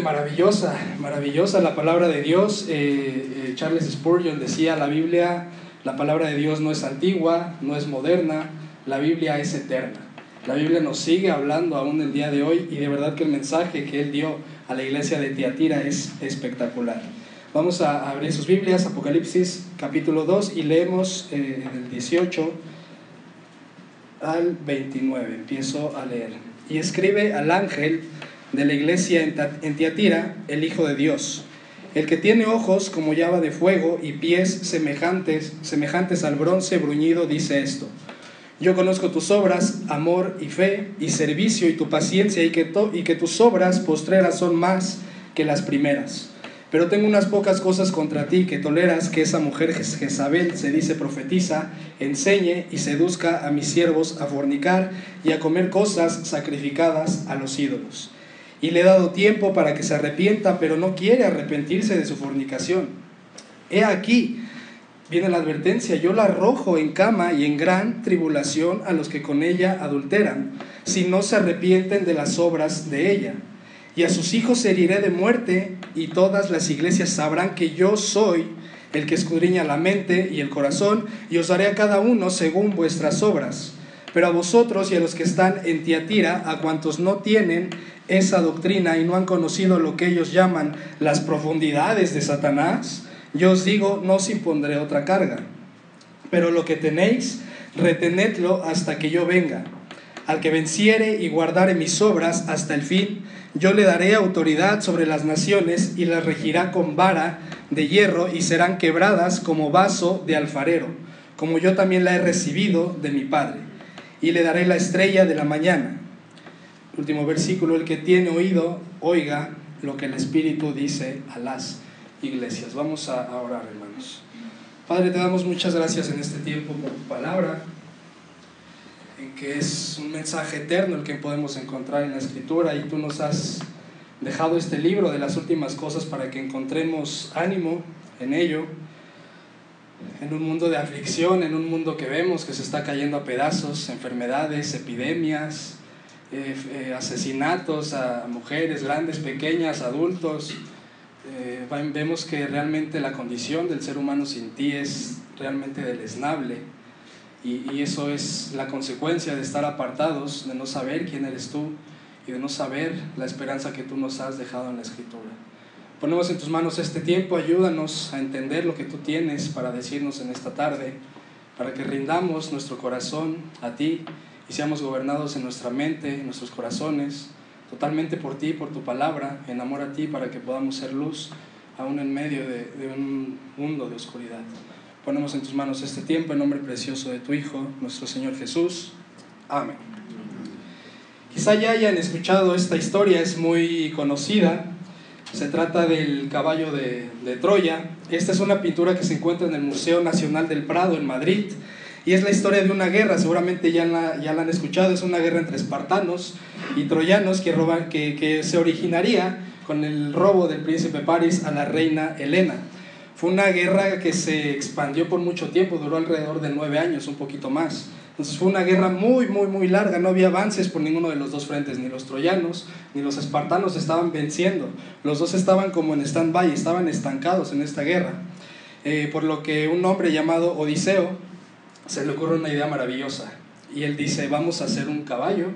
maravillosa, maravillosa la palabra de Dios. Eh, eh, Charles Spurgeon decía, la Biblia, la palabra de Dios no es antigua, no es moderna, la Biblia es eterna. La Biblia nos sigue hablando aún el día de hoy y de verdad que el mensaje que él dio a la iglesia de Tiatira es espectacular. Vamos a abrir sus Biblias, Apocalipsis capítulo 2 y leemos eh, del 18 al 29. Empiezo a leer. Y escribe al ángel de la iglesia en Tiatira, el Hijo de Dios, el que tiene ojos como llava de fuego y pies semejantes, semejantes al bronce bruñido, dice esto. Yo conozco tus obras, amor y fe, y servicio y tu paciencia, y que, y que tus obras postreras son más que las primeras. Pero tengo unas pocas cosas contra ti, que toleras que esa mujer Jezabel, se dice profetiza, enseñe y seduzca a mis siervos a fornicar y a comer cosas sacrificadas a los ídolos y le he dado tiempo para que se arrepienta, pero no quiere arrepentirse de su fornicación. He aquí, viene la advertencia, yo la arrojo en cama y en gran tribulación a los que con ella adulteran, si no se arrepienten de las obras de ella. Y a sus hijos heriré de muerte, y todas las iglesias sabrán que yo soy el que escudriña la mente y el corazón, y os daré a cada uno según vuestras obras. Pero a vosotros y a los que están en Tiatira, a cuantos no tienen esa doctrina y no han conocido lo que ellos llaman las profundidades de Satanás, yo os digo, no os impondré otra carga. Pero lo que tenéis, retenedlo hasta que yo venga. Al que venciere y guardare mis obras hasta el fin, yo le daré autoridad sobre las naciones y las regirá con vara de hierro y serán quebradas como vaso de alfarero, como yo también la he recibido de mi Padre. Y le daré la estrella de la mañana último versículo, el que tiene oído, oiga lo que el Espíritu dice a las iglesias. Vamos a, orar, hermanos. Padre, te damos muchas gracias en este tiempo por tu palabra, en que es un mensaje eterno el que podemos encontrar en la Escritura y tú nos has dejado este libro de las últimas cosas para que encontremos ánimo en ello, en un mundo de aflicción, en un mundo que vemos que se está cayendo a pedazos, enfermedades, epidemias, eh, eh, asesinatos a mujeres grandes, pequeñas, adultos. Eh, vemos que realmente la condición del ser humano sin ti es realmente deleznable y, y eso es la consecuencia de estar apartados, de no saber quién eres tú y de no saber la esperanza que tú nos has dejado en la escritura. Ponemos en tus manos este tiempo, ayúdanos a entender lo que tú tienes para decirnos en esta tarde, para que rindamos nuestro corazón a ti y seamos gobernados en nuestra mente, en nuestros corazones, totalmente por ti, por tu palabra, en amor a ti, para que podamos ser luz aún en medio de, un mundo de oscuridad. Ponemos en tus manos este tiempo en nombre precioso de tu Hijo, nuestro Señor Jesús. Amén. Quizá ya hayan escuchado esta historia, es muy conocida. Se trata del caballo de, Troya. Esta es una pintura que se encuentra en el Museo Nacional del Prado en Madrid y es la historia de una guerra, seguramente ya la, ya la han escuchado, es una guerra entre espartanos y troyanos que se originaría con el robo del príncipe Paris a la reina Helena. Fue una guerra que se expandió por mucho tiempo, duró alrededor de nueve años, un poquito más. Entonces fue una guerra muy, muy, muy larga, no había avances por ninguno de los dos frentes, ni los troyanos ni los espartanos estaban venciendo. Los dos estaban como en stand-by, estaban estancados en esta guerra. Eh, por lo que un hombre llamado Odiseo se le ocurre una idea maravillosa. Y él dice, vamos a hacer un caballo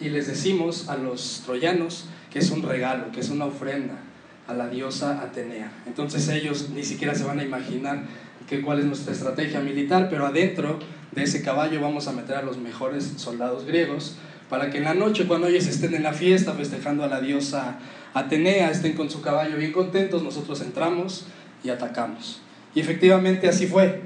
y les decimos a los troyanos que es un regalo, que es una ofrenda a la diosa Atenea. Entonces ellos ni siquiera se van a imaginar que cuál es nuestra estrategia militar, pero adentro de ese caballo vamos a meter a los mejores soldados griegos para que en la noche cuando ellos estén en la fiesta festejando a la diosa Atenea, estén con su caballo bien contentos, nosotros entramos y atacamos. Y efectivamente así fue.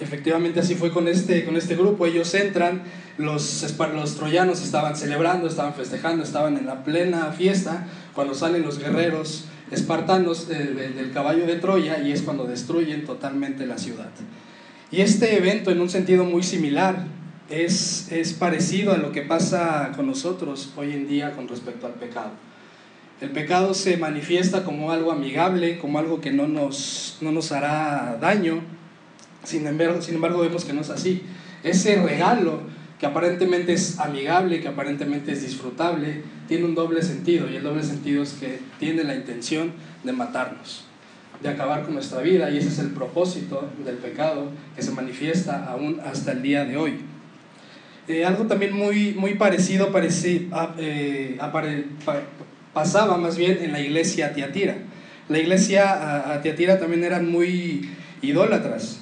Efectivamente así fue con este, con este grupo. Ellos entran, los, los troyanos estaban celebrando, estaban festejando, estaban en la plena fiesta, cuando salen los guerreros espartanos del caballo de Troya y es cuando destruyen totalmente la ciudad. Y este evento en un sentido muy similar es, es parecido a lo que pasa con nosotros hoy en día con respecto al pecado. El pecado se manifiesta como algo amigable, como algo que no nos, no nos hará daño, sin embargo, sin embargo, vemos que no es así. Ese regalo que aparentemente es amigable, que aparentemente es disfrutable, tiene un doble sentido y el doble sentido es que tiene la intención de matarnos, de acabar con nuestra vida y ese es el propósito del pecado que se manifiesta aún hasta el día de hoy. Eh, algo también muy, muy parecido eh, pasaba más bien en la iglesia Tiatira. La iglesia a, Tiatira también eran muy idólatras.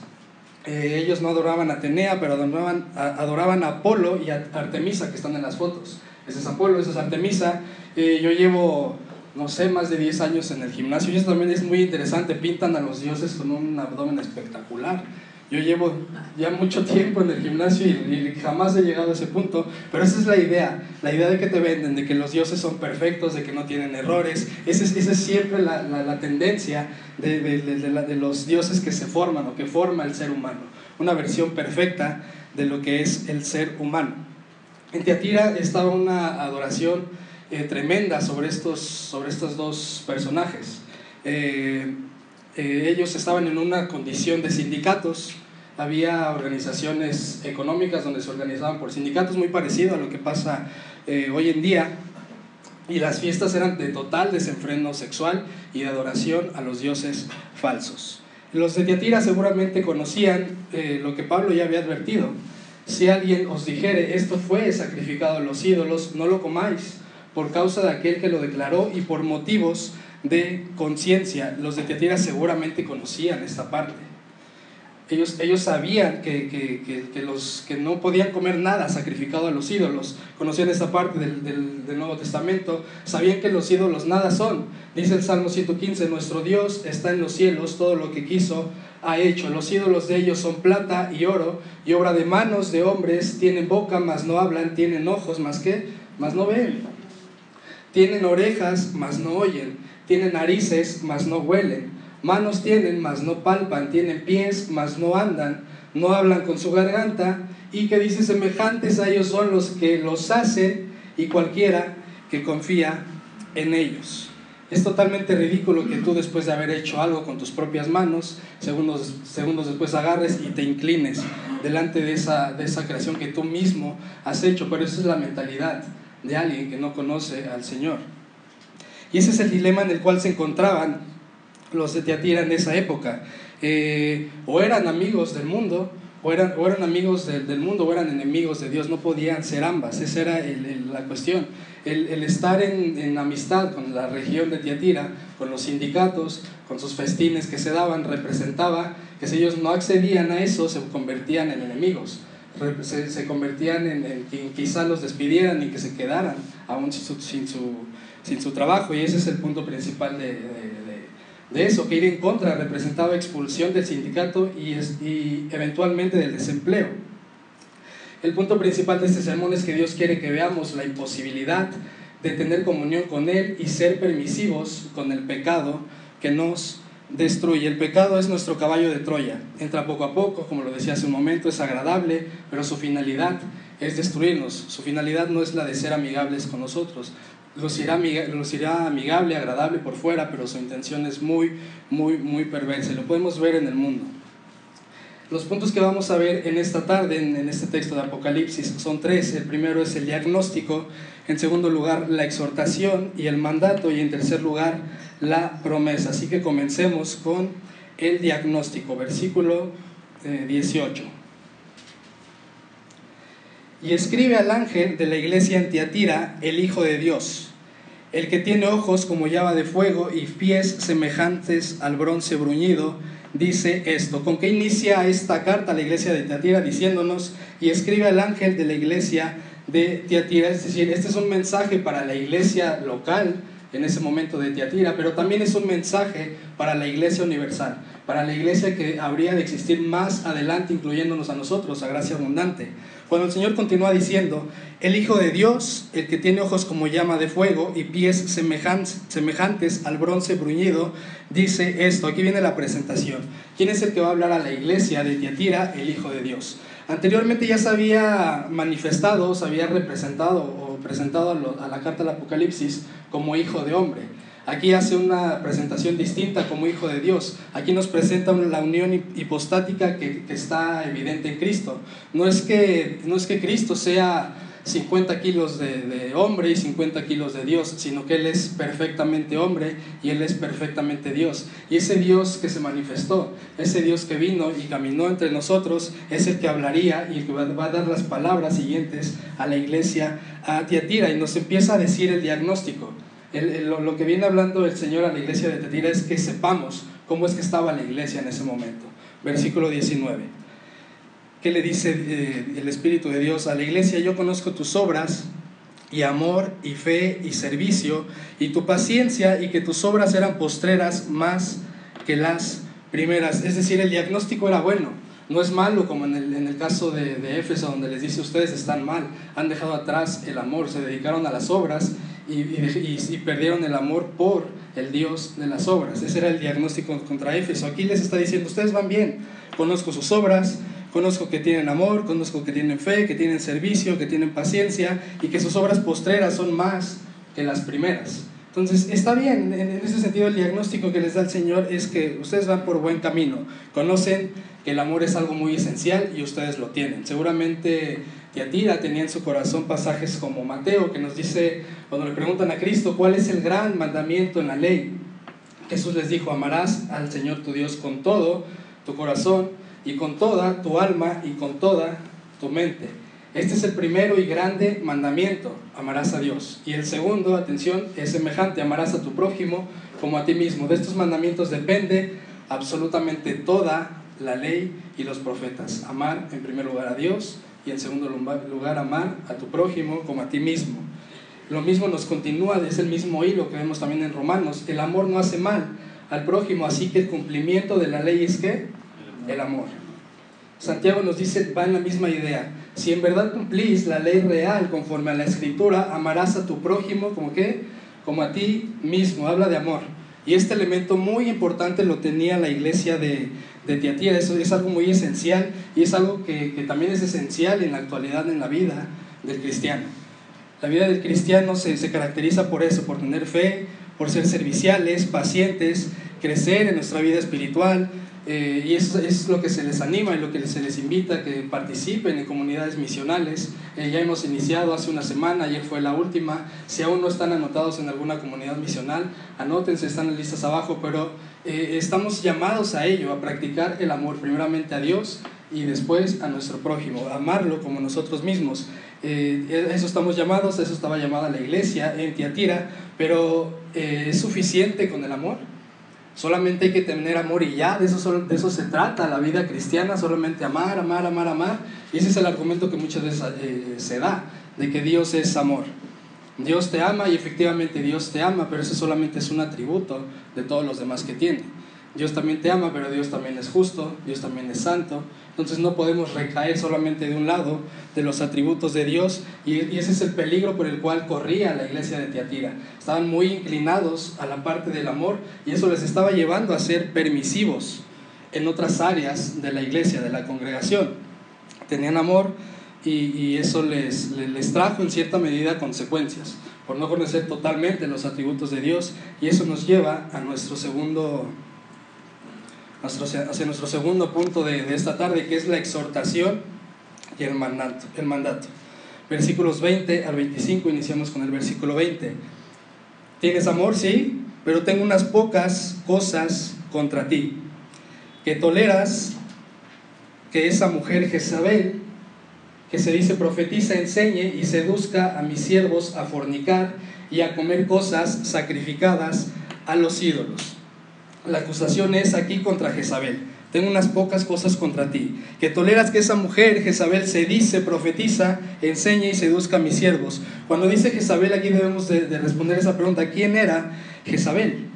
Eh, ellos no adoraban a Atenea, pero adoraban a, adoraban a Apolo y a Artemisa, que están en las fotos. Ese es Apolo, ese es Artemisa. yo llevo, no sé, más de 10 años en el gimnasio y eso también es muy interesante. Pintan a los dioses con un abdomen espectacular. Yo llevo ya mucho tiempo en el gimnasio y, jamás he llegado a ese punto, pero esa es la idea, la idea de que te venden, de que los dioses son perfectos, de que no tienen errores, esa es, esa es siempre la, la, tendencia de, de, de, los dioses que se forman o que forma el ser humano, una versión perfecta de lo que es el ser humano. En Teatira estaba una adoración eh, tremenda sobre estos, sobre estos dos personajes. Eh, eh, ellos estaban en una condición de sindicatos, había organizaciones económicas donde se organizaban por sindicatos, muy parecido a lo que pasa hoy en día, y las fiestas eran de total desenfreno sexual y de adoración a los dioses falsos. Los de Tiatira seguramente conocían lo que Pablo ya había advertido. Si alguien os dijere, esto fue sacrificado a los ídolos, no lo comáis, por causa de aquel que lo declaró y por motivos de conciencia. Los de Teatira seguramente conocían esta parte. Ellos, ellos sabían que, que, que, los, que no podían comer nada sacrificado a los ídolos. Conocían esta parte del, del, del, Nuevo Testamento. Sabían que los ídolos nada son. Dice el Salmo 115, nuestro Dios está en los cielos, todo lo que quiso ha hecho. Los ídolos de ellos son plata y oro y obra de manos de hombres. Tienen boca, mas no hablan. Tienen ojos, mas que, mas no ven. Tienen orejas, mas no oyen. Tienen narices, mas no huelen, manos tienen, mas no palpan, tienen pies, mas no andan, no hablan con su garganta, y que dice, semejantes a ellos son los que los hacen y cualquiera que confía en ellos. Es totalmente ridículo que tú después de haber hecho algo con tus propias manos, segundos, segundos después agarres y te inclines delante de esa, de esa creación que tú mismo has hecho, pero esa es la mentalidad de alguien que no conoce al Señor. Y ese es el dilema en el cual se encontraban los de Teatira en esa época. Eh, o eran amigos del mundo, o eran, o eran amigos del mundo, o eran enemigos de Dios. No podían ser ambas. Esa era la cuestión. El, estar en, en, amistad con la región de Tiatira, con los sindicatos, con sus festines que se daban, representaba que si ellos no accedían a eso, se convertían en enemigos. Se, se convertían en, en, que quizá los despidieran y que se quedaran aún sin su, sin su sin su trabajo y ese es el punto principal de, de, eso, que ir en contra representaba expulsión del sindicato y, y eventualmente del desempleo. El punto principal de este sermón es que Dios quiere que veamos la imposibilidad de tener comunión con Él y ser permisivos con el pecado que nos destruye. El pecado es nuestro caballo de Troya. Entra poco a poco, como lo decía hace un momento, es agradable, pero su finalidad es destruirnos. Su finalidad no es la de ser amigables con nosotros lucirá, amigable, agradable por fuera, pero su intención es muy, muy, muy perversa. lo podemos ver en el mundo. Los puntos que vamos a ver en esta tarde, en, este texto de Apocalipsis, son tres. El primero es el diagnóstico, en segundo lugar la exhortación y el mandato, y en tercer lugar la promesa. Así que comencemos con el diagnóstico, versículo 18. Eh, y escribe al ángel de la iglesia en Tiatira, el Hijo de Dios, el que tiene ojos como llama de fuego y pies semejantes al bronce bruñido, dice esto. ¿Con qué inicia esta carta a la iglesia de Tiatira diciéndonos y escribe al ángel de la iglesia de Tiatira? Es decir, este es un mensaje para la iglesia local en ese momento de Tiatira, pero también es un mensaje para la iglesia universal, para la iglesia que habría de existir más adelante, incluyéndonos a nosotros, a gracia abundante. Cuando el Señor continúa diciendo, el Hijo de Dios, el que tiene ojos como llama de fuego y pies semejantes al bronce bruñido, dice esto. Aquí viene la presentación. ¿Quién es el que va a hablar a la iglesia de Tiatira? El Hijo de Dios. Anteriormente ya se había manifestado, se había representado presentado a la carta del Apocalipsis como Hijo de Hombre. Aquí hace una presentación distinta como hijo de Dios. Aquí nos presenta la unión hipostática que, está evidente en Cristo. No es que, no es que Cristo sea 50 kilos de, hombre y 50 kilos de Dios, sino que Él es perfectamente hombre y Él es perfectamente Dios. Y ese Dios que se manifestó, ese Dios que vino y caminó entre nosotros, es el que hablaría y el que va a dar las palabras siguientes a la iglesia a Tiatira y nos empieza a decir el diagnóstico. lo, lo que viene hablando el Señor a la iglesia de Tiatira es que sepamos cómo es que estaba la iglesia en ese momento. Versículo 19. ¿Qué le dice eh, el Espíritu de Dios a la iglesia? Yo conozco tus obras y amor y fe y servicio y tu paciencia y que tus obras eran postreras más que las primeras. Es decir, el diagnóstico era bueno. No es malo como en el, caso de, de, Éfeso, donde les dice ustedes están mal, han dejado atrás el amor, se dedicaron a las obras y, y, y, perdieron el amor por el Dios de las obras. Ese era el diagnóstico contra Éfeso. Aquí les está diciendo, ustedes van bien, conozco sus obras, Conozco que tienen amor, conozco que tienen fe, que tienen servicio, que tienen paciencia y que sus obras postreras son más que las primeras. Entonces, está bien, en ese sentido el diagnóstico que les da el Señor es que ustedes van por buen camino, conocen que el amor es algo muy esencial y ustedes lo tienen. Seguramente Tiatira tenía en su corazón pasajes como Mateo, que nos dice, cuando le preguntan a Cristo, ¿cuál es el gran mandamiento en la ley? Jesús les dijo, amarás al Señor tu Dios con todo tu corazón, y con toda tu alma y con toda tu mente. Este es el primero y grande mandamiento, amarás a Dios. Y el segundo, atención, es semejante, amarás a tu prójimo como a ti mismo. De estos mandamientos depende absolutamente toda la ley y los profetas. Amar en primer lugar a Dios y en segundo lugar amar a tu prójimo como a ti mismo. Lo mismo nos continúa, es el mismo hilo que vemos también en Romanos. El amor no hace mal al prójimo, así que el cumplimiento de la ley es que el amor. Santiago nos dice, va en la misma idea. Si en verdad cumplís la ley real conforme a la escritura, amarás a tu prójimo como que, como a ti mismo. Habla de amor. Y este elemento muy importante lo tenía la iglesia de, de. Eso es algo muy esencial y es algo que, que, también es esencial en la actualidad en la vida del cristiano. La vida del cristiano se, se caracteriza por eso, por tener fe, por ser serviciales, pacientes, crecer en nuestra vida espiritual, eh, y eso es lo que se les anima y lo que se les invita, que participen en comunidades misionales. Eh, ya hemos iniciado hace una semana, ayer fue la última. Si aún no están anotados en alguna comunidad misional, anótense, están en listas abajo, pero eh, estamos llamados a ello, a practicar el amor primeramente a Dios y después a nuestro prójimo, amarlo como nosotros mismos. eso estamos llamados, eso estaba llamada la iglesia en Tiatira, pero ¿es suficiente con el amor? Solamente hay que tener amor y ya, de eso, de eso se trata la vida cristiana, solamente amar, amar, amar, amar. Y ese es el argumento que muchas veces eh, se da, de que Dios es amor. Dios te ama y efectivamente Dios te ama, pero eso solamente es un atributo de todos los demás que tiene. Dios también te ama, pero Dios también es justo, Dios también es santo, entonces no podemos recaer solamente de un lado de los atributos de Dios y, ese es el peligro por el cual corría la iglesia de Tiatira. Estaban muy inclinados a la parte del amor y eso les estaba llevando a ser permisivos en otras áreas de la iglesia, de la congregación. Tenían amor y, eso les, les trajo en cierta medida consecuencias por no conocer totalmente los atributos de Dios y eso nos lleva a nuestro segundo hacia nuestro segundo punto de, esta tarde, que es la exhortación y el mandato, el mandato. Versículos 20 al 25, iniciamos con el versículo 20. Tienes amor, sí, pero tengo unas pocas cosas contra ti. Que toleras que esa mujer Jezabel, que se dice profetiza, enseñe y seduzca a mis siervos a fornicar y a comer cosas sacrificadas a los ídolos la acusación es aquí contra Jezabel. Tengo unas pocas cosas contra ti. Que toleras que esa mujer, Jezabel, se dice, profetiza, enseñe y seduzca a mis siervos. Cuando dice Jezabel, aquí debemos de, responder esa pregunta. ¿Quién era Jezabel?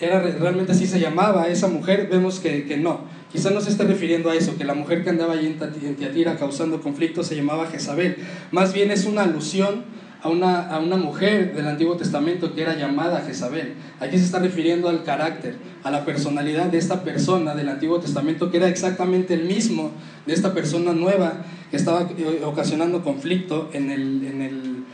¿Era realmente así se llamaba esa mujer? Vemos que, que no. Quizá no se esté refiriendo a eso, que la mujer que andaba allí en Tiatira causando conflictos se llamaba Jezabel. Más bien es una alusión a una, a una mujer del Antiguo Testamento que era llamada Jezabel. Aquí se está refiriendo al carácter, a la personalidad de esta persona del Antiguo Testamento que era exactamente el mismo de esta persona nueva que estaba eh, ocasionando conflicto en, el, en, el,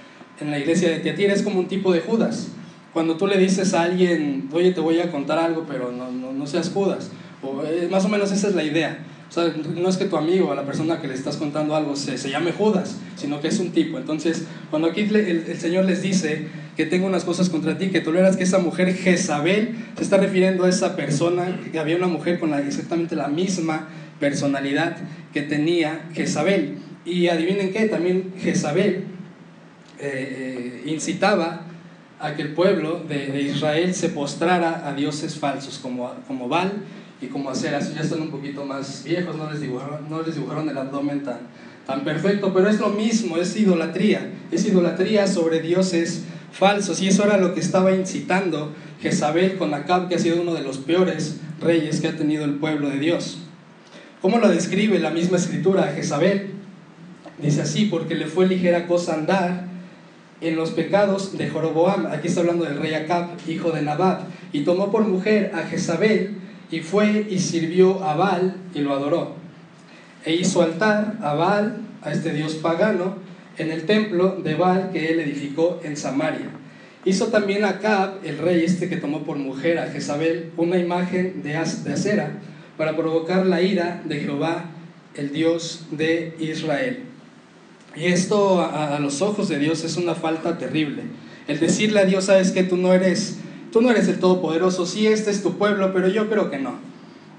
en la iglesia de Tiatira. Es como un tipo de Judas. cuando tú le dices a alguien, oye, te voy a contar algo, pero no, no, no seas Judas. O, eh, más o menos esa es la idea. O sea, no es que tu amigo, a la persona que le estás contando algo, se, se llame Judas, sino que es un tipo. Entonces, cuando aquí el, el, Señor les dice que tengo unas cosas contra ti, que toleras que esa mujer Jezabel, se está refiriendo a esa persona, que había una mujer con la, exactamente la misma personalidad que tenía Jezabel. Y adivinen qué, también Jezabel eh, incitaba a que el pueblo de, de, Israel se postrara a dioses falsos como, como Baal y como Acera. Ya están un poquito más viejos, no les dibujaron, no les dibujaron el abdomen tan, tan perfecto, pero es lo mismo, es idolatría, es idolatría sobre dioses falsos. Y eso era lo que estaba incitando Jezabel con Acab, que ha sido uno de los peores reyes que ha tenido el pueblo de Dios. ¿Cómo lo describe la misma escritura a Jezabel? Dice así, porque le fue ligera cosa andar en los pecados de Joroboam. Aquí está hablando del rey Acab, hijo de Nabat, y tomó por mujer a Jezabel y fue y sirvió a Baal y lo adoró. E hizo altar a Baal, a este dios pagano, en el templo de Baal que él edificó en Samaria. Hizo también a Acab, el rey este que tomó por mujer a Jezabel, una imagen de, de acera para provocar la ira de Jehová, el Dios de Israel. Y esto a, los ojos de Dios es una falta terrible. El decirle a Dios, sabes que tú no eres, tú no eres el todopoderoso, sí, este es tu pueblo, pero yo creo que no.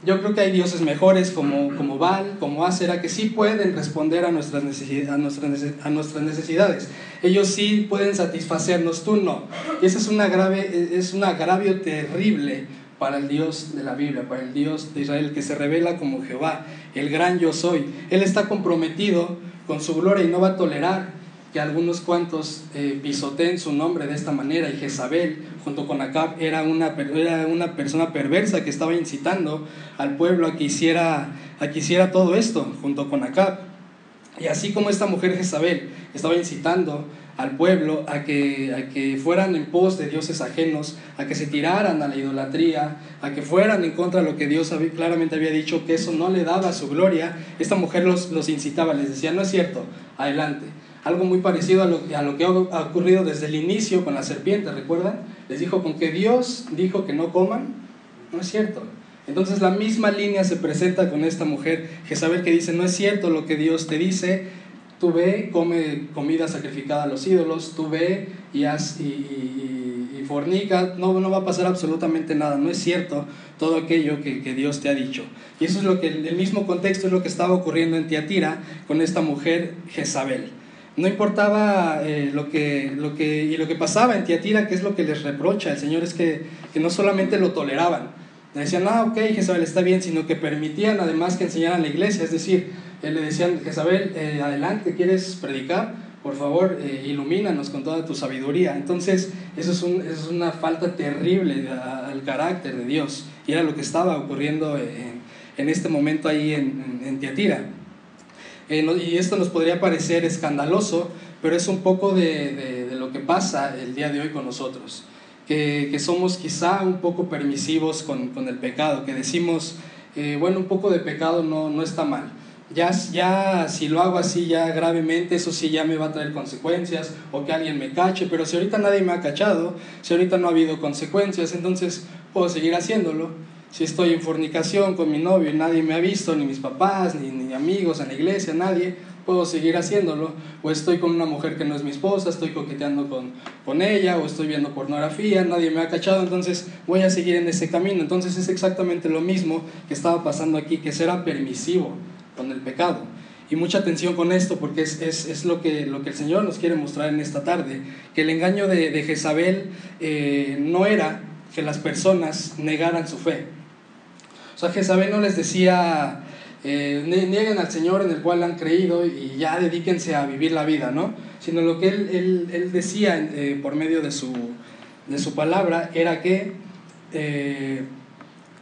Yo creo que hay dioses mejores como, como Baal, como Asera, que sí pueden responder a nuestras, a, nuestras, a nuestras necesidades. Ellos sí pueden satisfacernos, tú no. Y ese es, una grave, es un agravio terrible para el Dios de la Biblia, para el Dios de Israel, que se revela como Jehová, el gran yo soy. Él está comprometido con su gloria y no va a tolerar que algunos cuantos eh, pisoteen su nombre de esta manera. Y Jezabel, junto con Acab, era una, era una persona perversa que estaba incitando al pueblo a que, hiciera, a que hiciera todo esto, junto con Acab. Y así como esta mujer Jezabel estaba incitando al pueblo a que, a que fueran en pos de dioses ajenos, a que se tiraran a la idolatría, a que fueran en contra de lo que Dios claramente había dicho, que eso no le daba su gloria, esta mujer los, los incitaba, les decía, no es cierto, adelante. Algo muy parecido a lo, que ha ocurrido desde el inicio con la serpiente, ¿recuerdan? Les dijo, con que Dios dijo que no coman, no es cierto. Entonces la misma línea se presenta con esta mujer, Jezabel que dice, no es cierto lo que Dios te dice, Tú ve, come comida sacrificada a los ídolos, tú ve y, haz, y, fornica, no, no va a pasar absolutamente nada, no es cierto todo aquello que, Dios te ha dicho. Y eso es lo que, el mismo contexto es lo que estaba ocurriendo en Tiatira con esta mujer Jezabel. No importaba eh, lo, que, lo que, y lo que pasaba en Tiatira, que es lo que les reprocha el Señor, es que, que no solamente lo toleraban, decían, ah, ok, Jezabel está bien, sino que permitían además que enseñaran la iglesia, es decir, eh, le decían, Jezabel, eh, adelante, ¿quieres predicar? Por favor, eh, ilumínanos con toda tu sabiduría. Entonces, eso es, un, es una falta terrible al carácter de Dios. Y era lo que estaba ocurriendo en, en este momento ahí en, en, Tiatira. Y esto nos podría parecer escandaloso, pero es un poco de, de, lo que pasa el día de hoy con nosotros. Que, que somos quizá un poco permisivos con, con el pecado, que decimos, bueno, un poco de pecado no, no está mal ya, ya si lo hago así ya gravemente, eso sí ya me va a traer consecuencias o que alguien me cache, pero si ahorita nadie me ha cachado, si ahorita no ha habido consecuencias, entonces puedo seguir haciéndolo. Si estoy en fornicación con mi novio y nadie me ha visto, ni mis papás, ni, ni amigos en la iglesia, nadie, puedo seguir haciéndolo. O estoy con una mujer que no es mi esposa, estoy coqueteando con, con ella, o estoy viendo pornografía, nadie me ha cachado, entonces voy a seguir en ese camino. Entonces es exactamente lo mismo que estaba pasando aquí, que será permisivo con el pecado. Y mucha atención con esto porque es, es, es, lo, que, lo que el Señor nos quiere mostrar en esta tarde, que el engaño de, de Jezabel eh, no era que las personas negaran su fe. O sea, Jezabel no les decía, eh, nieguen al Señor en el cual han creído y ya dedíquense a vivir la vida, ¿no? Sino lo que él, él, él decía eh, por medio de su, de su palabra era que, que,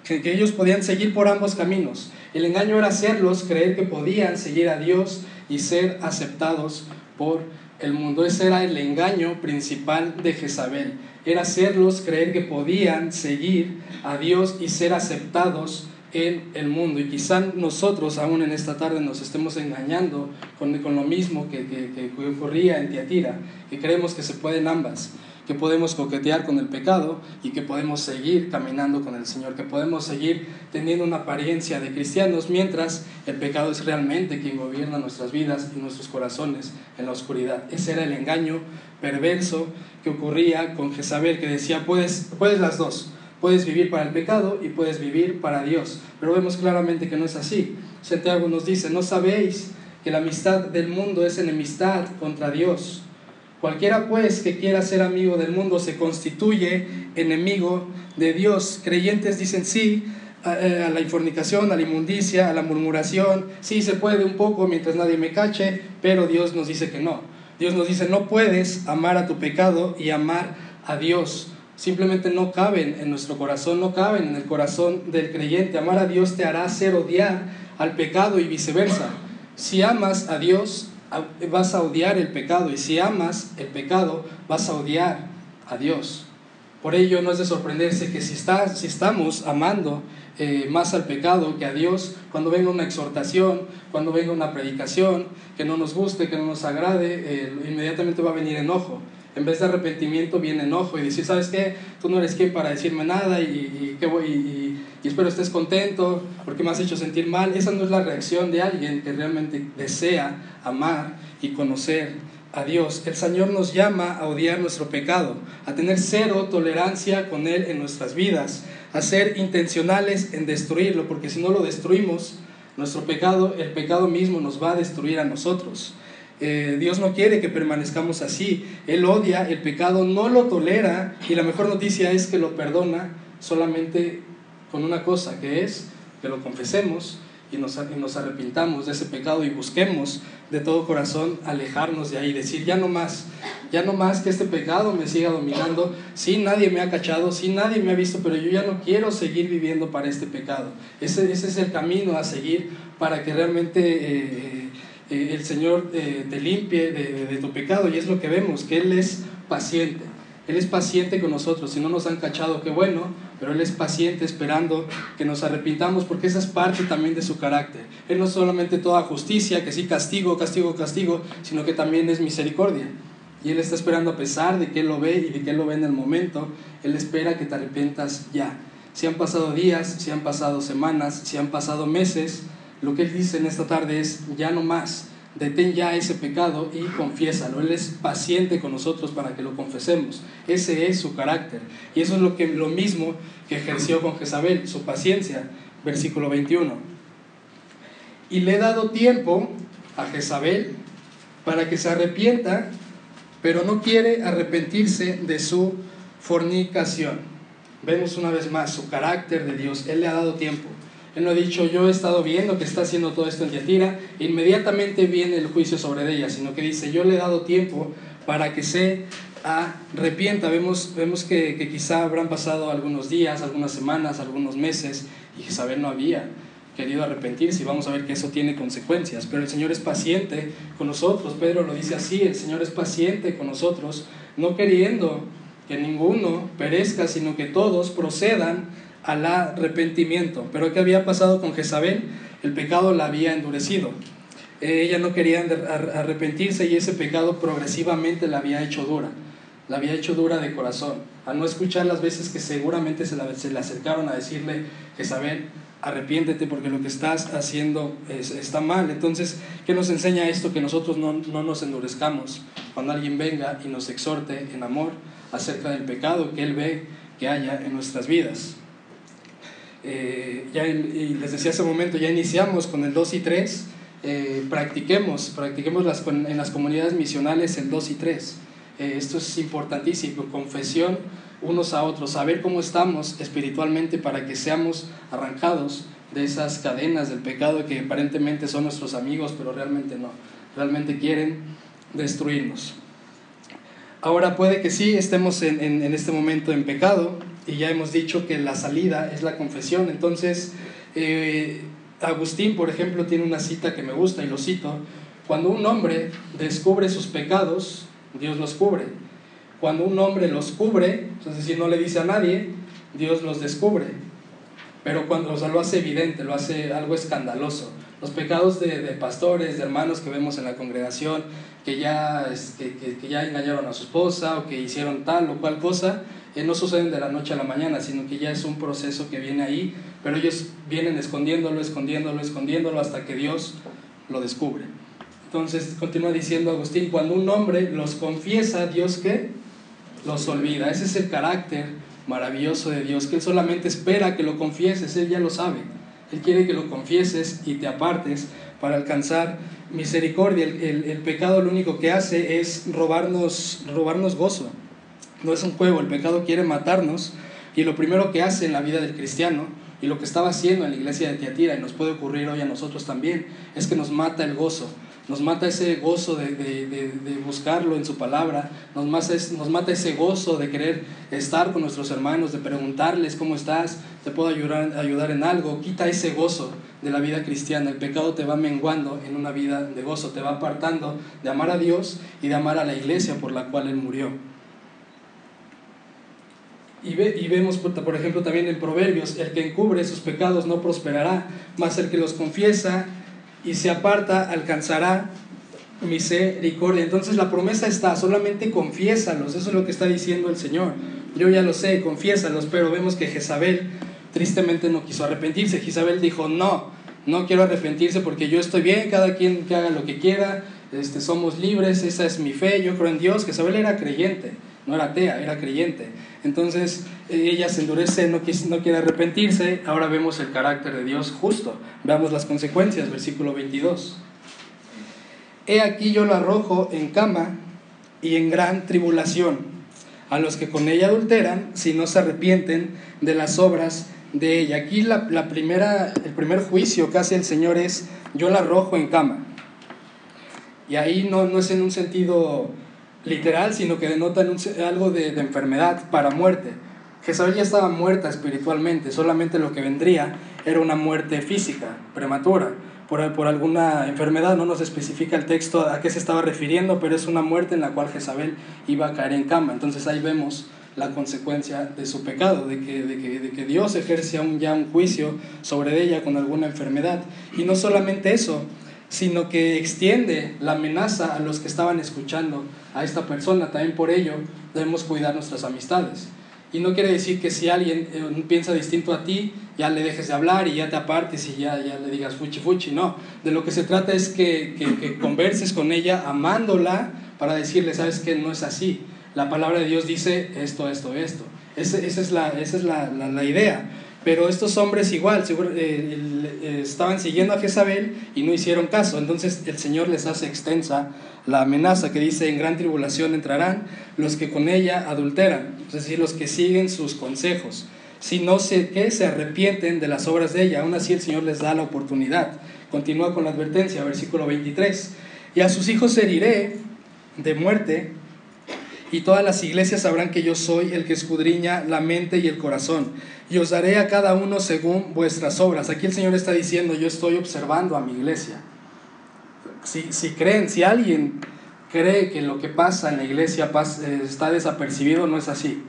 que ellos podían seguir por ambos caminos el engaño era hacerlos creer que podían seguir a Dios y ser aceptados por el mundo. Ese era el engaño principal de Jezabel. Era hacerlos creer que podían seguir a Dios y ser aceptados en el mundo. Y quizá nosotros aún en esta tarde nos estemos engañando con, con lo mismo que, que, que ocurría en Tiatira, que creemos que se pueden ambas. Que podemos coquetear con el pecado y que podemos seguir caminando con el Señor, que podemos seguir teniendo una apariencia de cristianos mientras el pecado es realmente quien gobierna nuestras vidas y nuestros corazones en la oscuridad. Ese era el engaño perverso que ocurría con Jezabel, que decía, puedes, puedes las dos, puedes vivir para el pecado y puedes vivir para Dios. Pero vemos claramente que no es así. Santiago nos dice, no sabéis que la amistad del mundo es enemistad contra Dios. Cualquiera pues que quiera ser amigo del mundo se constituye enemigo de Dios. Creyentes dicen sí eh, a, la infornicación, a la inmundicia, a la murmuración. Sí se puede un poco mientras nadie me cache, pero Dios nos dice que no. Dios nos dice no puedes amar a tu pecado y amar a Dios. Simplemente no caben en nuestro corazón, no caben en el corazón del creyente. Amar a Dios te hará hacer odiar al pecado y viceversa. Si amas a Dios, vas a odiar el pecado y si amas el pecado vas a odiar a Dios. Por ello no es de sorprenderse que si, estás, si estamos amando eh, más al pecado que a Dios, cuando venga una exhortación, cuando venga una predicación que no nos guste, que no nos agrade, eh, inmediatamente va a venir enojo. En vez de arrepentimiento viene enojo y decir, ¿sabes qué? Tú no eres quien para decirme nada y, y, y, y espero estés contento porque me has hecho sentir mal. Esa no es la reacción de alguien que realmente desea amar y conocer a Dios. El Señor nos llama a odiar nuestro pecado, a tener cero tolerancia con Él en nuestras vidas, a ser intencionales en destruirlo, porque si no lo destruimos, nuestro pecado, el pecado mismo nos va a destruir a nosotros. Eh, Dios no quiere que permanezcamos así. Él odia el pecado, no lo tolera y la mejor noticia es que lo perdona solamente con una cosa, que es que lo confesemos y nos, y nos arrepintamos de ese pecado y busquemos de todo corazón alejarnos de ahí, decir ya no más, ya no más que este pecado me siga dominando, si nadie me ha cachado, si nadie me ha visto, pero yo ya no quiero seguir viviendo para este pecado. Ese, ese es el camino a seguir para que realmente eh, eh, el Señor eh, te limpie de, de tu pecado y es lo que vemos, que Él es paciente. Él es paciente con nosotros. Si no nos han cachado, qué bueno, pero Él es paciente esperando que nos arrepintamos porque esa es parte también de su carácter. Él no es solamente toda justicia, que sí castigo, castigo, castigo, sino que también es misericordia. Y Él está esperando a pesar de que Él lo ve y de que Él lo ve en el momento, Él espera que te arrepientas ya. Si han pasado días, si han pasado semanas, si han pasado meses, lo que Él dice en esta tarde es ya no más detén ya ese pecado y confiésalo. Él es paciente con nosotros para que lo confesemos. Ese es su carácter. Y eso es lo, que, lo mismo que ejerció con Jezabel, su paciencia. Versículo 21. Y le he dado tiempo a Jezabel para que se arrepienta, pero no quiere arrepentirse de su fornicación. Vemos una vez más su carácter de Dios. Él le ha dado tiempo. Él no ha dicho, yo he estado viendo que está haciendo todo esto en Tiatira, inmediatamente viene el juicio sobre ella, sino que dice, yo le he dado tiempo para que se arrepienta. Vemos, vemos que, que quizá habrán pasado algunos días, algunas semanas, algunos meses, y Jezabel no había querido arrepentirse y vamos a ver que eso tiene consecuencias. Pero el Señor es paciente con nosotros. Pedro lo dice así, el Señor es paciente con nosotros, no queriendo que ninguno perezca, sino que todos procedan al arrepentimiento. Pero ¿qué había pasado con Jezabel? El pecado la había endurecido. Eh, ella no quería arrepentirse y ese pecado progresivamente la había hecho dura. La había hecho dura de corazón. Al no escuchar las veces que seguramente se, se le acercaron a decirle, Jezabel, arrepiéntete porque lo que estás haciendo está mal. Entonces, ¿qué nos enseña esto? Que nosotros no, no, nos endurezcamos cuando alguien venga y nos exhorte en amor acerca del pecado que Él ve que haya en nuestras vidas. Eh, ya y les decía hace un momento, ya iniciamos con el 2 y 3, eh, practiquemos, practiquemos las, en las comunidades misionales el 2 y 3. Eh, esto es importantísimo, confesión unos a otros, saber cómo estamos espiritualmente para que seamos arrancados de esas cadenas del pecado que aparentemente son nuestros amigos, pero realmente no, realmente quieren destruirnos. Ahora puede que sí estemos en, en, en este momento en pecado, y ya hemos dicho que la salida es la confesión. Entonces, eh, Agustín, por ejemplo, tiene una cita que me gusta y lo cito. Cuando un hombre descubre sus pecados, Dios los cubre. Cuando un hombre los cubre, es decir, no le dice a nadie, Dios los descubre. pero cuando, o sea, lo hace evidente, lo hace algo escandaloso. Los pecados de, de pastores, de hermanos que vemos en la congregación, que ya, que, que, ya engañaron a su esposa o que hicieron tal o cual cosa, eh, no suceden de la noche a la mañana, sino que ya es un proceso que viene ahí, pero ellos vienen escondiéndolo, escondiéndolo, escondiéndolo hasta que Dios lo descubre. Entonces continúa diciendo Agustín, cuando un hombre los confiesa, Dios qué? Los olvida. Ese es el carácter maravilloso de Dios, que Él solamente espera que lo confieses, Él ya lo sabe. Él quiere que lo confieses y te apartes para alcanzar misericordia. El, el, pecado lo único que hace es robarnos, robarnos gozo. No es un juego, el pecado quiere matarnos y lo primero que hace en la vida del cristiano y lo que estaba haciendo en la iglesia de Tiatira y nos puede ocurrir hoy a nosotros también es que nos mata el gozo nos mata ese gozo de, de, de, buscarlo en su palabra, nos mata, nos mata ese gozo de querer estar con nuestros hermanos, de preguntarles cómo estás, te puedo ayudar, ayudar en algo, quita ese gozo de la vida cristiana, el pecado te va menguando en una vida de gozo, te va apartando de amar a Dios y de amar a la iglesia por la cual Él murió. Y, ve, y, vemos, por ejemplo, también en Proverbios, el que encubre sus pecados no prosperará, mas el que los confiesa y se aparta alcanzará misericordia. Entonces la promesa está, solamente confiésalos, eso es lo que está diciendo el Señor. Yo ya lo sé, confiésalos, pero vemos que Jezabel tristemente no quiso arrepentirse. Jezabel dijo, no, no quiero arrepentirse porque yo estoy bien, cada quien que haga lo que quiera, este, somos libres, esa es mi fe, yo creo en Dios. Jezabel era creyente, no era atea, era creyente. Entonces ella se endurece, no, quiere arrepentirse. Ahora vemos el carácter de Dios justo. Veamos las consecuencias, versículo 22. He aquí yo lo arrojo en cama y en gran tribulación a los que con ella adulteran si no se arrepienten de las obras de ella. Aquí la, la primera, el primer juicio que hace el Señor es yo la arrojo en cama. Y ahí no, no es en un sentido literal, sino que denota algo de, enfermedad para muerte. Jezabel ya estaba muerta espiritualmente, solamente lo que vendría era una muerte física, prematura, por, por alguna enfermedad, no nos especifica el texto a qué se estaba refiriendo, pero es una muerte en la cual Jezabel iba a caer en cama. Entonces ahí vemos la consecuencia de su pecado, de que, de que, de que Dios ejerce ya un juicio sobre ella con alguna enfermedad. Y no solamente eso, sino que extiende la amenaza a los que estaban escuchando a esta persona. También por ello debemos cuidar nuestras amistades. Y no quiere decir que si alguien eh, piensa distinto a ti, ya le dejes de hablar y ya te apartes y ya, ya le digas fuchi fuchi. No, de lo que se trata es que, que, converses con ella amándola para decirle, sabes que no es así. La palabra de Dios dice esto, esto, esto. esa es, la, esa es la, la idea. Pero estos hombres igual eh, eh, estaban siguiendo a Jezabel y no hicieron caso. Entonces el Señor les hace extensa la amenaza que dice, en gran tribulación entrarán los que con ella adulteran, es decir, los que siguen sus consejos. Si no sé qué, se arrepienten de las obras de ella. Aún así el Señor les da la oportunidad. Continúa con la advertencia, versículo 23. Y a sus hijos heriré de muerte y todas las iglesias sabrán que yo soy el que escudriña la mente y el corazón, y os daré a cada uno según vuestras obras. Aquí el Señor está diciendo, yo estoy observando a mi iglesia. Si, si creen, si alguien cree que lo que pasa en la iglesia eh, está desapercibido, no es así.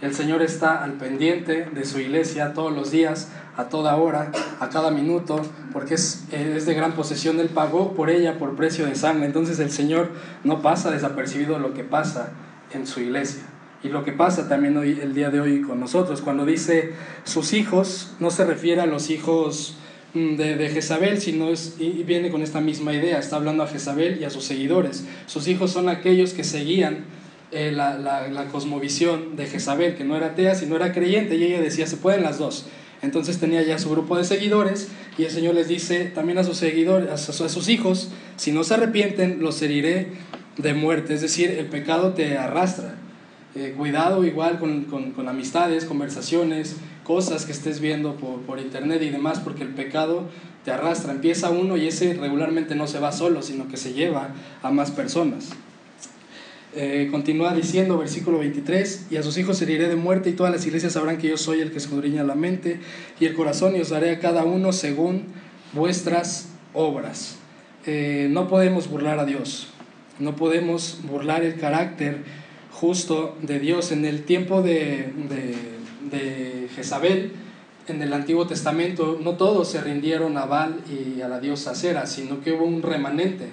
El Señor está al pendiente de su iglesia todos los días, a toda hora, a cada minuto, porque es, es, de gran posesión. Él pagó por ella por precio de sangre. Entonces el Señor no pasa desapercibido lo que pasa en su iglesia. Y lo que pasa también hoy, el día de hoy con nosotros, cuando dice sus hijos, no se refiere a los hijos mm, de, de, Jezabel, sino es, y viene con esta misma idea, está hablando a Jezabel y a sus seguidores. Sus hijos son aquellos que seguían eh, la, la, la, cosmovisión de Jezabel, que no era atea, sino era creyente, y ella decía, se pueden las dos. Entonces tenía ya su grupo de seguidores y el Señor les dice también a sus seguidores, a sus hijos, si no se arrepienten, los heriré de muerte, es decir, el pecado te arrastra. Eh, cuidado igual con, con, con, amistades, conversaciones, cosas que estés viendo por, por, internet y demás, porque el pecado te arrastra. Empieza uno y ese regularmente no se va solo, sino que se lleva a más personas. Eh, continúa diciendo, versículo 23, y a sus hijos heriré de muerte y todas las iglesias sabrán que yo soy el que escudriña la mente y el corazón y os daré a cada uno según vuestras obras. Eh, no podemos burlar a Dios no podemos burlar el carácter justo de Dios. En el tiempo de, de, Jezabel, en el Antiguo Testamento no todos se rindieron a Baal y a la diosa Cera, sino que hubo un remanente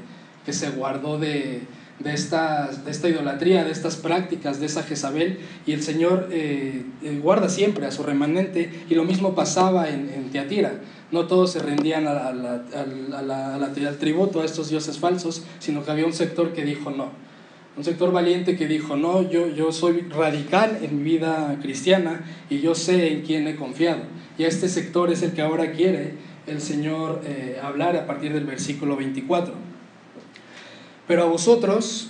que se guardó de, de, esta, de esta idolatría, de estas prácticas, de esa Jezabel, y el Señor eh, eh, guarda siempre a su remanente, y lo mismo pasaba en, en Teatira. No todos se rendían al tributo a estos dioses falsos, sino que había un sector que dijo no. Un sector valiente que dijo, no, yo, yo soy radical en mi vida cristiana y yo sé en quién he confiado. Y a este sector es el que ahora quiere el Señor eh, hablar a partir del versículo 24. Pero a vosotros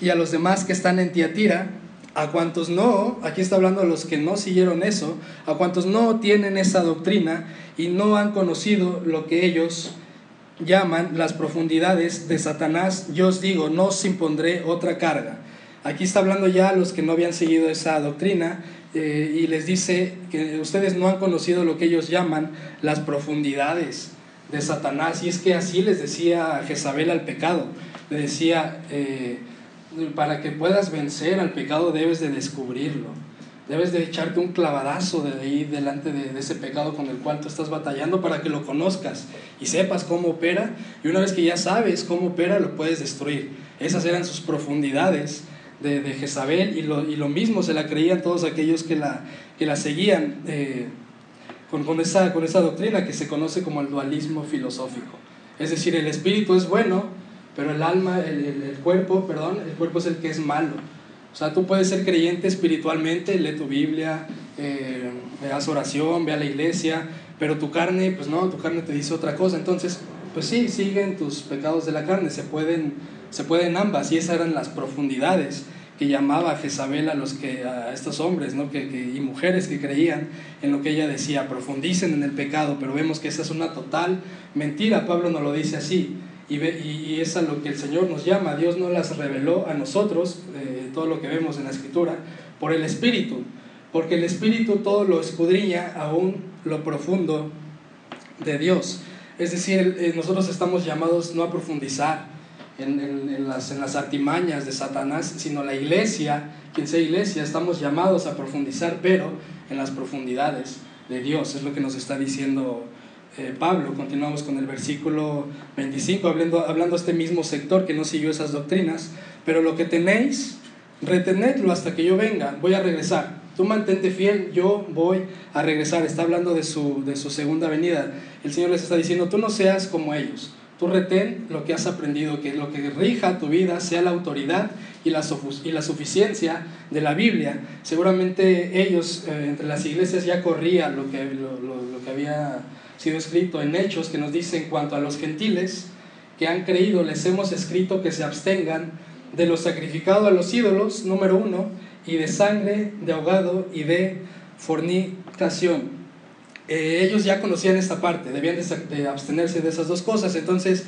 y a los demás que están en Tiatira, a cuantos no, aquí está hablando de los que no siguieron eso, a cuantos no tienen esa doctrina y no han conocido lo que ellos llaman las profundidades de Satanás, yo os digo, no os impondré otra carga. Aquí está hablando ya a los que no habían seguido esa doctrina eh, y les dice que ustedes no han conocido lo que ellos llaman las profundidades de Satanás. Y es que así les decía Jezabel al pecado. Le decía, eh, para que puedas vencer al pecado debes de descubrirlo. Debes de echarte un clavadazo de ahí delante de, ese pecado con el cual tú estás batallando para que lo conozcas y sepas cómo opera. Y una vez que ya sabes cómo opera, lo puedes destruir. Esas eran sus profundidades de, de Jezabel y lo, y lo, mismo se la creían todos aquellos que la, que la seguían eh, con, con, esa, con esa doctrina que se conoce como el dualismo filosófico. Es decir, el espíritu es bueno, pero el alma, el, el, el cuerpo, perdón, el cuerpo es el que es malo. O sea, tú puedes ser creyente espiritualmente, lee tu Biblia, eh, haz oración, ve a la iglesia, pero tu carne, pues no, tu carne te dice otra cosa. Entonces, pues sí, siguen tus pecados de la carne, se pueden se pueden ambas, y esas eran las profundidades que llamaba Jezabel a, los que, a estos hombres ¿no? que, que, y mujeres que creían en lo que ella decía, profundicen en el pecado, pero vemos que esa es una total mentira, Pablo nos lo dice así, y, ve, y, es a lo que el Señor nos llama, Dios no las reveló a nosotros, eh, todo lo que vemos en la Escritura, por el Espíritu, porque el Espíritu todo lo escudriña aún lo profundo de Dios. Es decir, eh, nosotros estamos llamados no a profundizar, en, en, en, las, en las artimañas de Satanás, sino la iglesia, quien sea iglesia, estamos llamados a profundizar, pero en las profundidades de Dios, es lo que nos está diciendo eh, Pablo. Continuamos con el versículo 25, hablando, hablando este mismo sector que no siguió esas doctrinas, pero lo que tenéis, retenedlo hasta que yo venga, voy a regresar. Tú mantente fiel, yo voy a regresar. Está hablando de su, de su segunda venida. El Señor les está diciendo, tú no seas como ellos. Tú retén lo que has aprendido, que lo que rija tu vida sea la autoridad y la, y la suficiencia de la Biblia. Seguramente ellos, eh, entre las iglesias, ya corría lo que, lo, lo, lo, que había sido escrito en Hechos, que nos dice en cuanto a los gentiles que han creído, les hemos escrito que se abstengan de lo sacrificado a los ídolos, número uno, y de sangre, de ahogado y de fornicación eh, ellos ya conocían esta parte, debían de, de, abstenerse de esas dos cosas. Entonces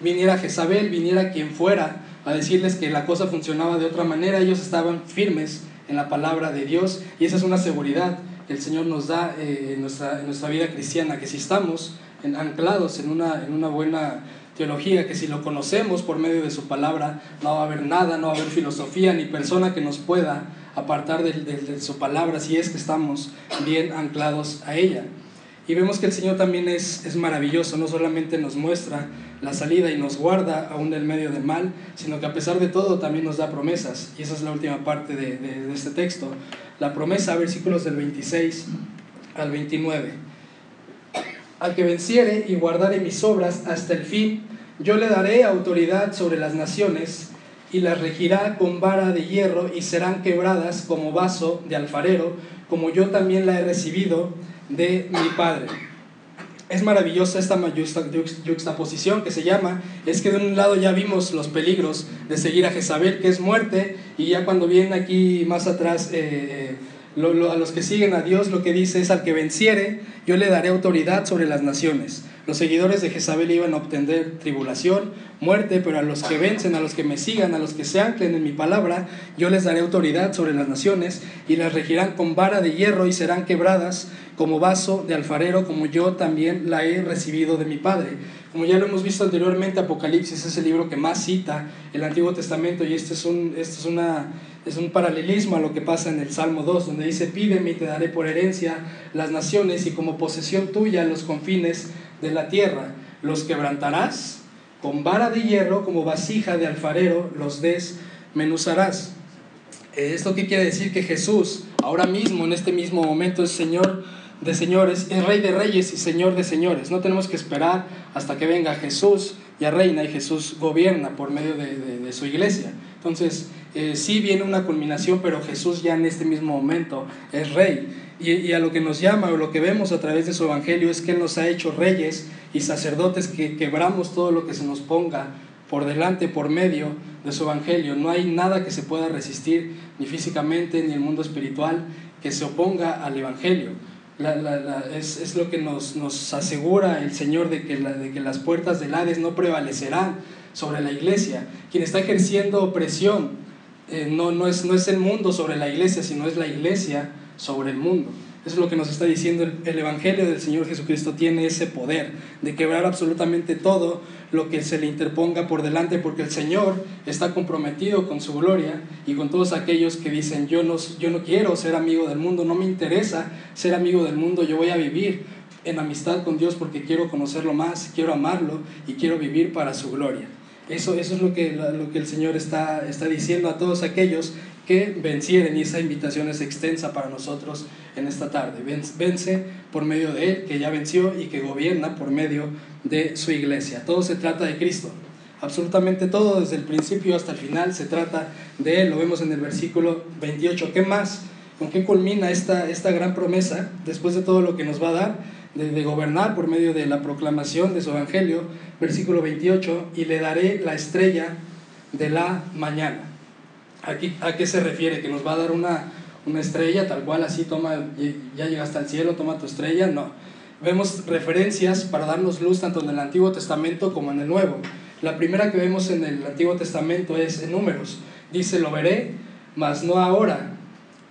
viniera Jezabel, viniera quien fuera a decirles que la cosa funcionaba de otra manera, ellos estaban firmes en la palabra de Dios y esa es una seguridad el Señor nos da eh, en, nuestra, vida cristiana, que si estamos anclados en una, en una buena teología, que si lo conocemos por medio de su palabra, no va a haber nada, no va a haber filosofía ni persona que nos pueda apartar de, de su palabra si es que estamos bien anclados a ella. Y vemos que el Señor también es, es maravilloso, no solamente nos muestra la salida y nos guarda aún en medio del mal, sino que a pesar de todo también nos da promesas. Y esa es la última parte de, de, de este texto. La promesa, versículos del 26 al 29. Al que venciere y guardare mis obras hasta el fin, yo le daré autoridad sobre las naciones y las regirá con vara de hierro y serán quebradas como vaso de alfarero, como yo también la he recibido de mi Padre. Es maravillosa esta juxtaposición que se llama, es que de un lado ya vimos los peligros de seguir a Jezabel, que es muerte, y ya cuando viene aquí más atrás eh, a los que siguen a Dios, lo que dice es al que venciere, yo le daré autoridad sobre las naciones. Los seguidores de Jezabel iban a obtener tribulación, muerte, pero a los que vencen, a los que me sigan, a los que se anclen en mi palabra, yo les daré autoridad sobre las naciones y las regirán con vara de hierro y serán quebradas como vaso de alfarero, como yo también la he recibido de mi Padre. Como ya lo hemos visto anteriormente, Apocalipsis es el libro que más cita el Antiguo Testamento y este es un, este es una, es un paralelismo a lo que pasa en el Salmo 2, donde dice, pídeme y te daré por herencia las naciones y como posesión tuya los confines de la tierra. Los quebrantarás con vara de hierro, como vasija de alfarero, los desmenuzarás. ¿Esto qué quiere decir? Que Jesús, ahora mismo, en este mismo momento, es Señor de señores, es rey de reyes y señor de señores. No tenemos que esperar hasta que venga Jesús ya reina y Jesús gobierna por medio de, su iglesia. Entonces, eh, sí viene una culminación, pero Jesús ya en este mismo momento es rey. Y, a lo que nos llama o lo que vemos a través de su evangelio es que Él nos ha hecho reyes y sacerdotes que quebramos todo lo que se nos ponga por delante, por medio de su evangelio. No hay nada que se pueda resistir, ni físicamente, ni el mundo espiritual, que se oponga al evangelio es, lo que nos, asegura el Señor de que, de que las puertas del Hades no prevalecerán sobre la iglesia. Quien está ejerciendo opresión eh, no, no, es, no es el mundo sobre la iglesia, sino es la iglesia sobre el mundo. Eso es lo que nos está diciendo el, Evangelio del Señor Jesucristo. Tiene ese poder de quebrar absolutamente todo lo que se le interponga por delante, porque el Señor está comprometido con su gloria y con todos aquellos que dicen, yo no, yo no quiero ser amigo del mundo, no me interesa ser amigo del mundo, yo voy a vivir en amistad con Dios porque quiero conocerlo más, quiero amarlo y quiero vivir para su gloria. Eso, eso es lo que, lo que el Señor está, está diciendo a todos aquellos que vencieren y esa invitación es extensa para nosotros en esta tarde. Vence por medio de Él, que ya venció y que gobierna por medio de su iglesia. Todo se trata de Cristo. Absolutamente todo, desde el principio hasta el final, se trata de Él. Lo vemos en el versículo 28. ¿Qué más? ¿Con qué culmina esta, esta gran promesa después de todo lo que nos va a dar? De, gobernar por medio de la proclamación de su evangelio, versículo 28, y le daré la estrella de la mañana. Aquí, ¿A qué se refiere? Que nos va a dar una, una estrella, tal cual así toma, ya llegaste al cielo, toma tu estrella, no. Vemos referencias para darnos luz tanto en el Antiguo Testamento como en el Nuevo. La primera que vemos en el Antiguo Testamento es en números. Dice, lo veré, mas no ahora.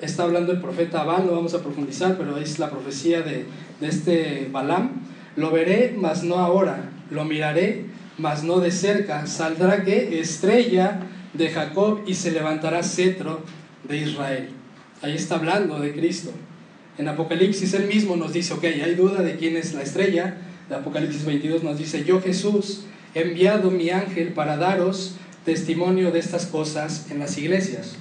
Está hablando el profeta Abán, no vamos a profundizar, pero es la profecía de, de este Balaam. Lo veré, mas no ahora. Lo miraré, mas no de cerca. Saldrá que estrella de Jacob y se levantará cetro de Israel. Ahí está hablando de Cristo. En Apocalipsis él mismo nos dice, ok, hay duda de quién es la estrella. De Apocalipsis 22 nos dice, yo Jesús he enviado mi ángel para daros testimonio de estas cosas en las iglesias.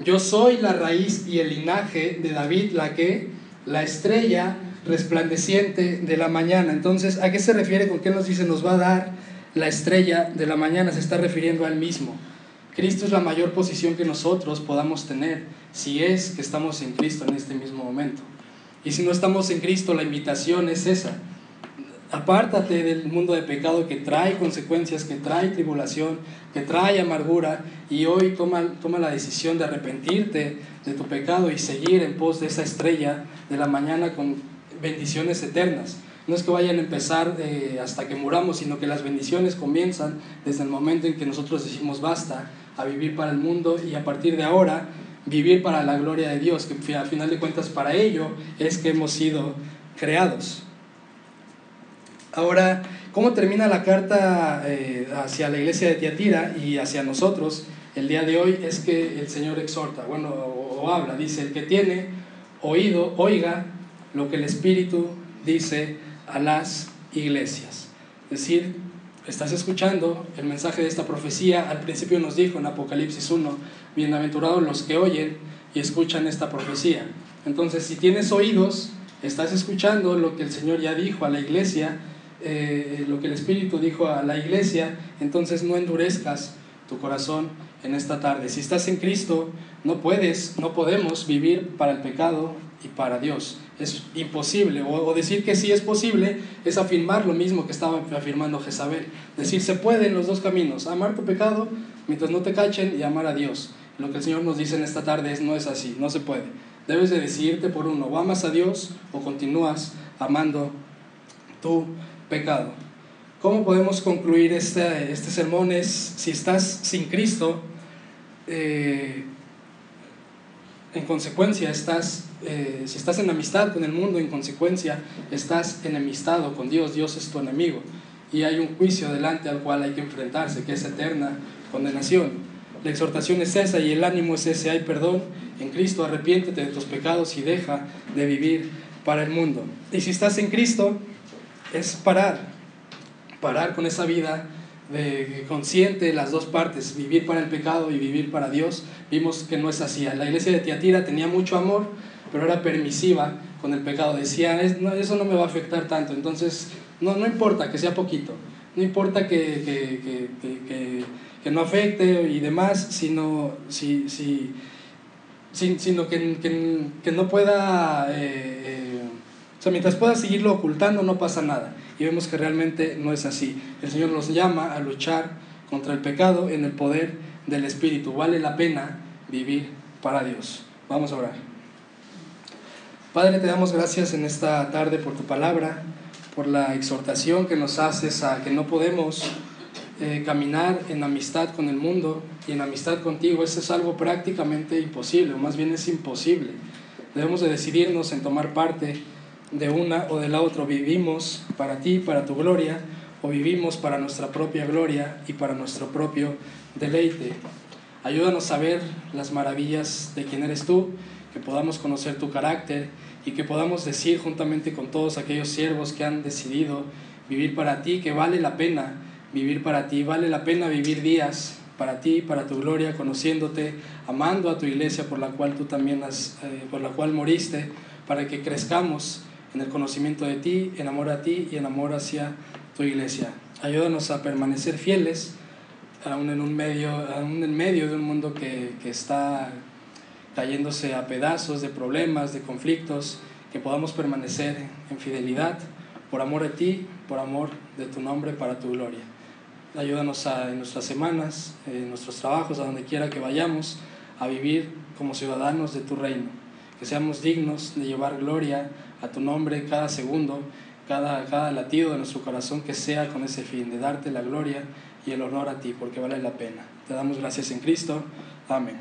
Yo soy la raíz y el linaje de David, la que, la estrella resplandeciente de la mañana. Entonces, ¿a qué se refiere con qué nos dice nos va a dar la estrella de la mañana? Se está refiriendo al mismo. Cristo es la mayor posición que nosotros podamos tener si es que estamos en Cristo en este mismo momento. Y si no estamos en Cristo, la invitación es esa. Apártate del mundo de pecado que trae consecuencias, que trae tribulación, que trae amargura y hoy toma, toma la decisión de arrepentirte de tu pecado y seguir en pos de esa estrella de la mañana con bendiciones eternas. No es que vayan a empezar eh, hasta que muramos, sino que las bendiciones comienzan desde el momento en que nosotros decimos basta a vivir para el mundo y a partir de ahora vivir para la gloria de Dios, que al final de cuentas para ello es que hemos sido creados. Ahora, ¿cómo termina la carta eh, hacia la iglesia de Tiatira y hacia nosotros el día de hoy? Es que el Señor exhorta, bueno, o, habla, dice, el que tiene oído, oiga lo que el Espíritu dice a las iglesias. Es decir, estás escuchando el mensaje de esta profecía, al principio nos dijo en Apocalipsis 1, bienaventurados los que oyen y escuchan esta profecía. Entonces, si tienes oídos, estás escuchando lo que el Señor ya dijo a la iglesia, eh, lo que el Espíritu dijo a la iglesia, entonces no endurezcas tu corazón en esta tarde. Si estás en Cristo, no puedes, no podemos vivir para el pecado y para Dios es imposible. O, decir que sí es posible es afirmar lo mismo que estaba afirmando Jezabel. Decir se pueden los dos caminos, amar tu pecado mientras no te cachen y amar a Dios. Lo que el Señor nos dice en esta tarde es no es así, no se puede. Debes de decidirte por uno, o amas a Dios o continúas amando tu pecado. ¿Cómo podemos concluir este, este sermón? Es, si estás sin Cristo, eh, en consecuencia estás, eh, si estás en amistad con el mundo, en consecuencia estás enemistado con Dios, Dios es tu enemigo y hay un juicio delante al cual hay que enfrentarse, que es eterna condenación. La exhortación es esa y el ánimo es ese, hay perdón en Cristo, arrepiéntete de tus pecados y deja de vivir para el mundo. Y si estás en Cristo, es parar, parar con esa vida de consciente las dos partes, vivir para el pecado y vivir para Dios. Vimos que no es así. La iglesia de Tiatira tenía mucho amor, pero era permisiva con el pecado. Decía, eso no me va a afectar tanto, entonces no, no importa que sea poquito, no importa que, que, que, que no afecte y demás, sino, si, si, sino que, no pueda, eh, eh, o sea, mientras pueda seguirlo ocultando no pasa nada. Y vemos que realmente no es así. El Señor nos llama a luchar contra el pecado en el poder del Espíritu. Vale la pena vivir para Dios. Vamos a orar. Padre, te damos gracias en esta tarde por tu palabra, por la exhortación que nos haces a que no podemos eh, caminar en amistad con el mundo y en amistad contigo. Eso es algo prácticamente imposible, o más bien es imposible. Debemos de decidirnos en tomar parte de una o de la otra. Vivimos para ti, para tu gloria, o vivimos para nuestra propia gloria y para nuestro propio deleite. Ayúdanos a ver las maravillas de quién eres tú, que podamos conocer tu carácter y que podamos decir juntamente con todos aquellos siervos que han decidido vivir para ti, que vale la pena vivir para ti, vale la pena vivir días para ti, para tu gloria, conociéndote, amando a tu iglesia por la cual tú también has, eh, por la cual moriste, para que crezcamos en el conocimiento de ti, en amor a ti y en amor hacia tu iglesia. Ayúdanos a permanecer fieles, aún en, un medio, aún en medio de un mundo que, que está cayéndose a pedazos de problemas, de conflictos, que podamos permanecer en fidelidad por amor a ti, por amor de tu nombre, para tu gloria. Ayúdanos a, en nuestras semanas, en nuestros trabajos, a donde quiera que vayamos, a vivir como ciudadanos de tu reino. Que seamos dignos de llevar gloria a tu nombre cada segundo, cada, cada latido de nuestro corazón, que sea con ese fin, de darte la gloria y el honor a ti, porque vale la pena. Te damos gracias en Cristo. Amén.